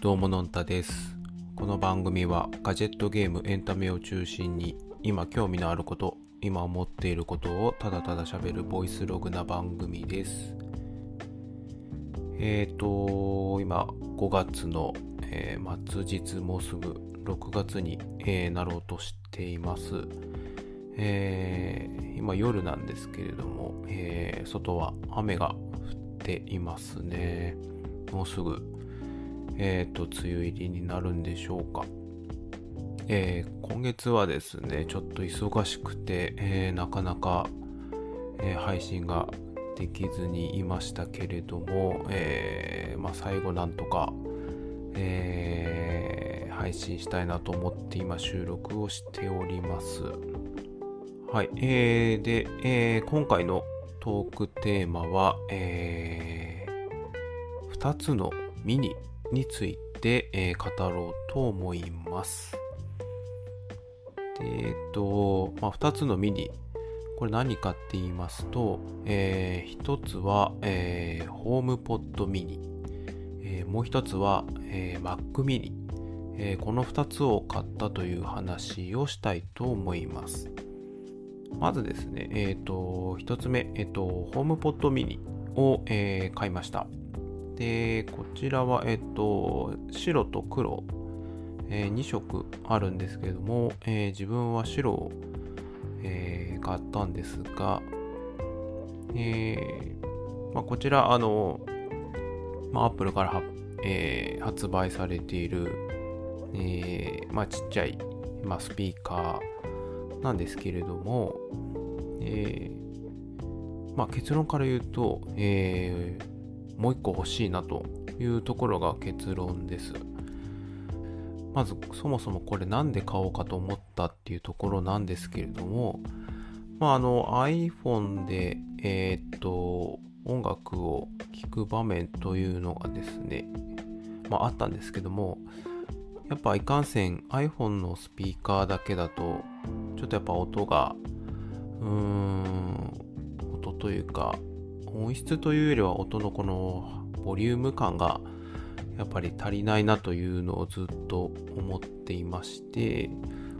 どうものんたです。この番組はガジェットゲームエンタメを中心に今興味のあること、今思っていることをただただ喋るボイスログな番組です。えーと、今5月の、えー末日もうすぐ6月に、えーなろうとしています。えー今夜なんですけれども、えー外は雨が降っていますね。もうすぐえっ、と、梅雨入りになるんでしょうか。えー今月はですね、ちょっと忙しくて、えーなかなか、え配信ができずにいましたけれども、えまあ、最後なんとか、え配信したいなと思って今収録をしております。はい。えーで、え今回のトークテーマは、え2つのミニについて、えー語ろうと思います。でえっ、と、まあ、2つのミニ、これ何かって言いますと、え1つは、えーホームポットミニ、えーもう1つは、えー Mac ミニ、えーこの2つを買ったという話をしたいと思います。まずですね、えっ、と、1つ目、えっ、と、ホームポットミニを、えー買いました。で、こちらは、えっと、白と黒、え2色あるんですけれども、えー自分は白を、えー買ったんですが、えまあ、こちら、あの、まあ、アップルから、え発売されている、えまあ、ちっちゃい、まあ、スピーカーなんですけれども、えまあ、結論から言うと、えーもう一個欲しいなというところが結論です。まずそもそもこれなんで買おうかと思ったっていうところなんですけれども、まあ、あの iPhone で、えーっと音楽を聴く場面というのがですね、まあ、あったんですけどもやっぱいかんせん iPhone のスピーカーだけだとちょっとやっぱ音がうーん音というか音質というよりは音のこのボリューム感がやっぱり足りないなというのをずっと思っていまして、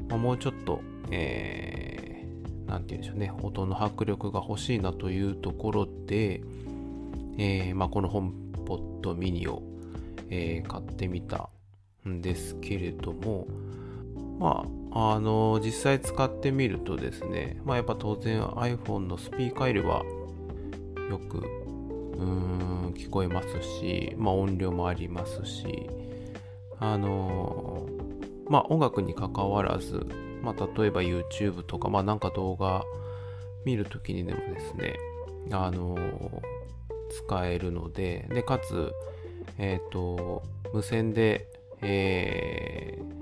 まあ、もうちょっと、えー、て言うんでしょうね、音の迫力が欲しいなというところで、えーまあ、このホームポットミニを、えー買ってみたんですけれども、まあ、あの実際使ってみるとですね、まあ、やっぱ当然 iPhone のスピーカーよりはよくうん聞こえますし、まあ、音量もありますしあのまあ音楽に関わらず、まあ、例えば YouTube とか、まあ、なんか動画見るときにでもですねあの使えるのででかつえっ、と無線で、えー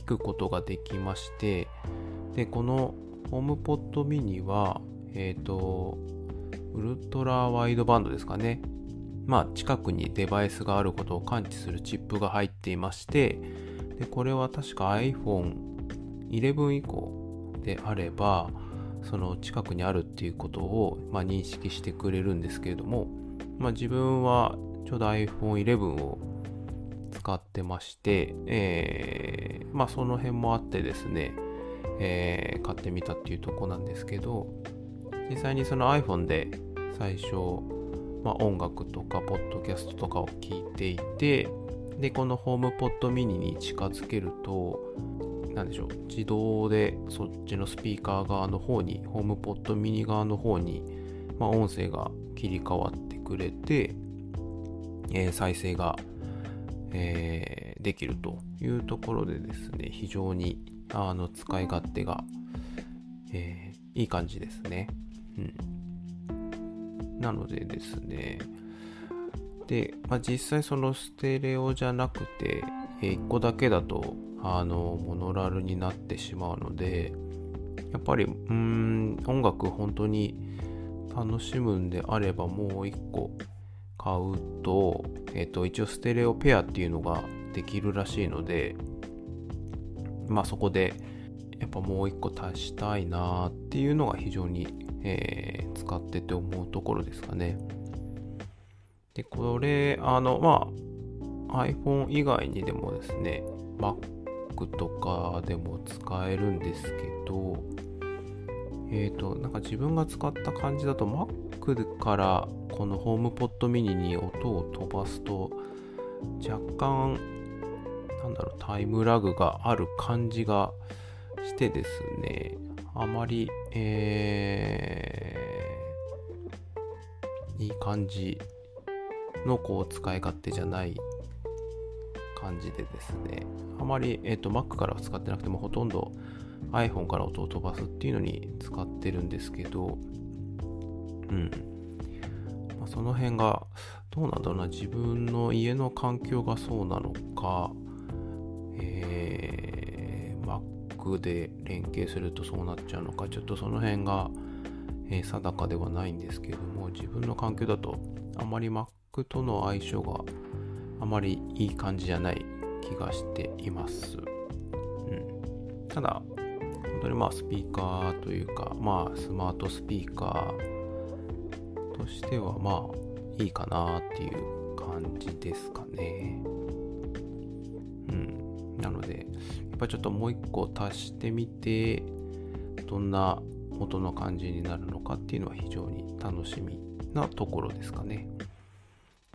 聞くことができましてでこのホームポットミニはえっ、とウルトラワイドバンドですかね。まあ、近くにデバイスがあることを感知するチップが入っていまして、でこれは確か iPhone11 以降であれば、その近くにあるっていうことを、まあ、認識してくれるんですけれども、まあ、自分はちょうど iPhone11 を使ってまして、えーまあ、その辺もあってですね、えー買ってみたっていうとこなんですけど、実際にその iPhone で最初、まあ、音楽とかポッドキャストとかを聞いていてでこのホームポットミニに近づけると何でしょう自動でそっちのスピーカー側の方にホームポットミニ側の方に、まあ、音声が切り替わってくれて、えー再生が、えーできるというところでですね非常にあの使い勝手が、えーいい感じですね。うん、なのでですね、で、まあ、実際そのステレオじゃなくて、え1個だけだと、あの、モノラルになってしまうので、やっぱり、うん、音楽本当に楽しむんであれば、もう1個買うと、えっ、と、一応ステレオペアっていうのができるらしいので、まあそこで、やっぱもう一個足したいなっていうのが非常に、えー使ってて思うところですかね。で、これ、あの、まあ iPhone 以外にでもですね、Mac とかでも使えるんですけど、えっ、ー、と、なんか自分が使った感じだと Mac からこの HomePod mini に音を飛ばすと若干なんだろうタイムラグがある感じがしてですねあまり、えー、いい感じのこう使い勝手じゃない感じでですね。あまり、えーと、Mac からは使ってなくてもほとんど iPhone から音を飛ばすっていうのに使ってるんですけどうん、まあ、その辺がどうなんだろうな。自分の家の環境がそうなのかえーー、Mac で連携するとそうなっちゃうのかちょっとその辺が、えー、定かではないんですけども自分の環境だとあまり Mac との相性があまりいい感じじゃない気がしています。うん、ただ、本当にまあスピーカーというか、まあスマートスピーカーとしてはまあいいかなっていう感じですかね。うん。なので、やっぱちょっともう一個足してみて、どんな音の感じになるのかっていうのは非常に楽しみなところですかね。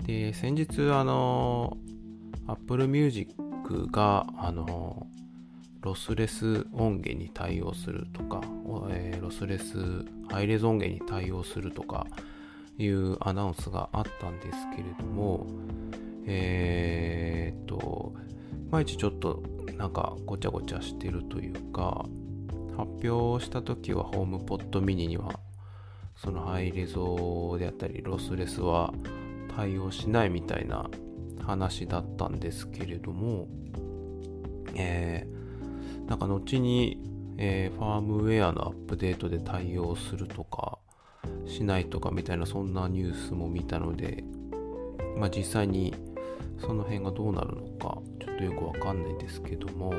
で、先日、あの、Apple Music が、あの、ロスレス音源に対応するとか、えー、ロスレスハイレゾ音源に対応するとかいうアナウンスがあったんですけれども、えー、っと、毎日ちょっとなんかごちゃごちゃしてるというか、発表した時はホームポットミニにはそのハイレゾであったりロスレスは対応しないみたいな話だったんですけれども、えー、なんか後に、えー、ファームウェアのアップデートで対応するとかしないとかみたいなそんなニュースも見たので、まあ、実際にその辺がどうなるのかとよくわかんないですけども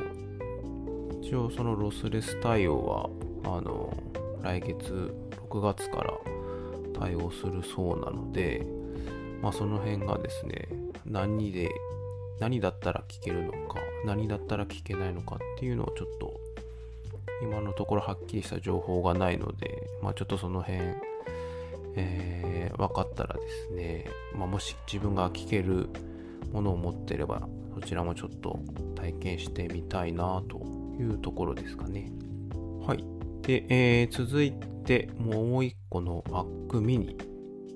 一応そのロスレス対応はあの来月6月から対応するそうなので、まあ、その辺がですね、何で、何だったら聞けるのか、何だったら聞けないのかっていうのをちょっと、今のところはっきりした情報がないので、まあ、ちょっとその辺、えー、分かったらですね、まあ、もし自分が聞けるものを持ってれば、そちらもちょっと体験してみたいなというところですかね。はい。で、えー、続いてもう一個の Mac mini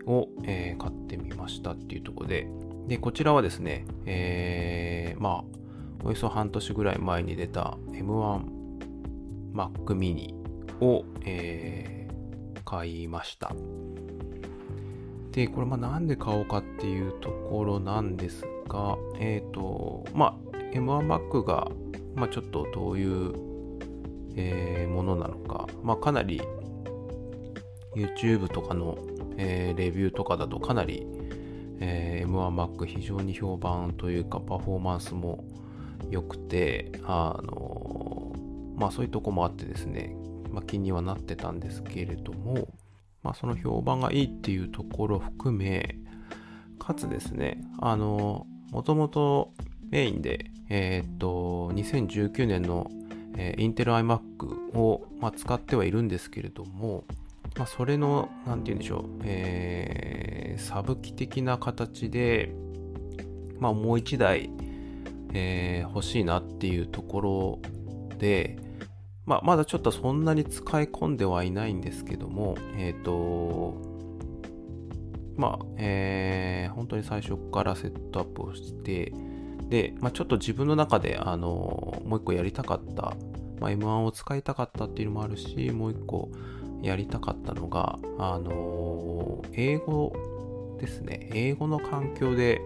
を、えー、買ってみましたっていうところで、で、こちらはですね、えー、まあ、およそ半年ぐらい前に出た M1 Mac mini を、えー、買いました。で、これまあなんで買おうかっていうところなんですが、えっ、ー、と、まあ、M1 Mac が、まあ、ちょっとどういう、えー、ものなのか、まあ、かなり YouTube とかのえー、レビューとかだとかなり、えー、M1Mac 非常に評判というかパフォーマンスも良くて、あの、まあそういうとこもあってですね、まあ、気にはなってたんですけれども、まあその評判がいいっていうところ含め、かつですね、あの、もともとメインで、えっ、と、2019年の、えー、インテル iMac を、まあ、使ってはいるんですけれども、まあ、それの、なんて言うんでしょう、えー、サブ機的な形で、まあ、もう一台、えー、欲しいなっていうところで、まあ、まだちょっとそんなに使い込んではいないんですけども、えっ、ー、と、まあ、えー、本当に最初からセットアップをして、で、まあ、ちょっと自分の中で、あの、もう一個やりたかった、まあ、M1 を使いたかったっていうのもあるし、もう一個、やりたかったのが、あの、英語ですね。英語の環境で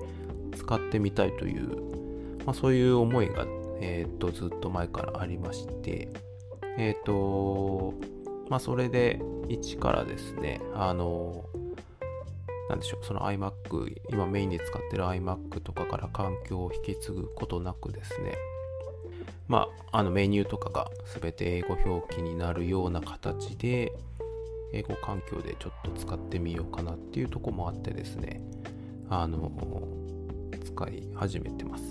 使ってみたいという、まあ、そういう思いが、えっ、と、ずっと前からありまして、えっ、と、まあ、それで一からですね、あのなんでしょう、その iMac、今メインで使ってる iMac とかから環境を引き継ぐことなくですね、まあ、あのメニューとかが全て英語表記になるような形で、英語環境でちょっと使ってみようかなっていうとこもあってですね、あの、使い始めてます。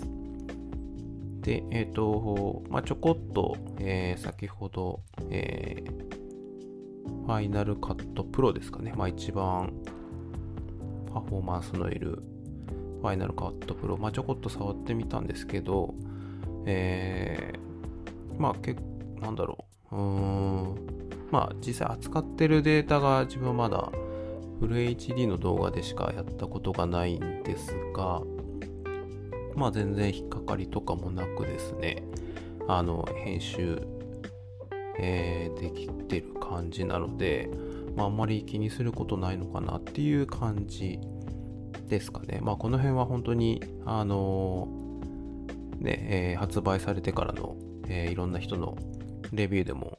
で、えっ、ー、と、まあ、ちょこっと、えー、先ほど、えー、ファイナルカットプロですかね。まあ、一番パフォーマンスのいるファイナルカットプロ、まあ、ちょこっと触ってみたんですけど、えー、まあ、結なんだろう。うーん。まあ、実際扱ってるデータが自分はまだフル HD の動画でしかやったことがないんですが、まあ全然引っかかりとかもなくですね、あの、編集、えー、できてる感じなので、まああんまり気にすることないのかなっていう感じですかね。まあこの辺は本当に、あのー、ね、えー、発売されてからの、えー、いろんな人のレビューでも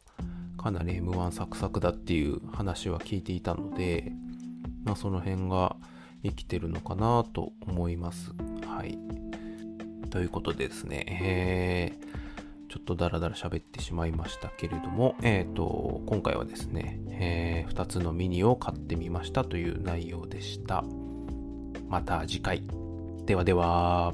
かなり M1 サクサクだっていう話は聞いていたので、まあその辺が生きてるのかなと思います。はい。ということですね、えー、ちょっとダラダラ喋ってしまいましたけれども、え、ー、と、今回はですね、えー、2つのミニを買ってみましたという内容でした。また次回。ではでは。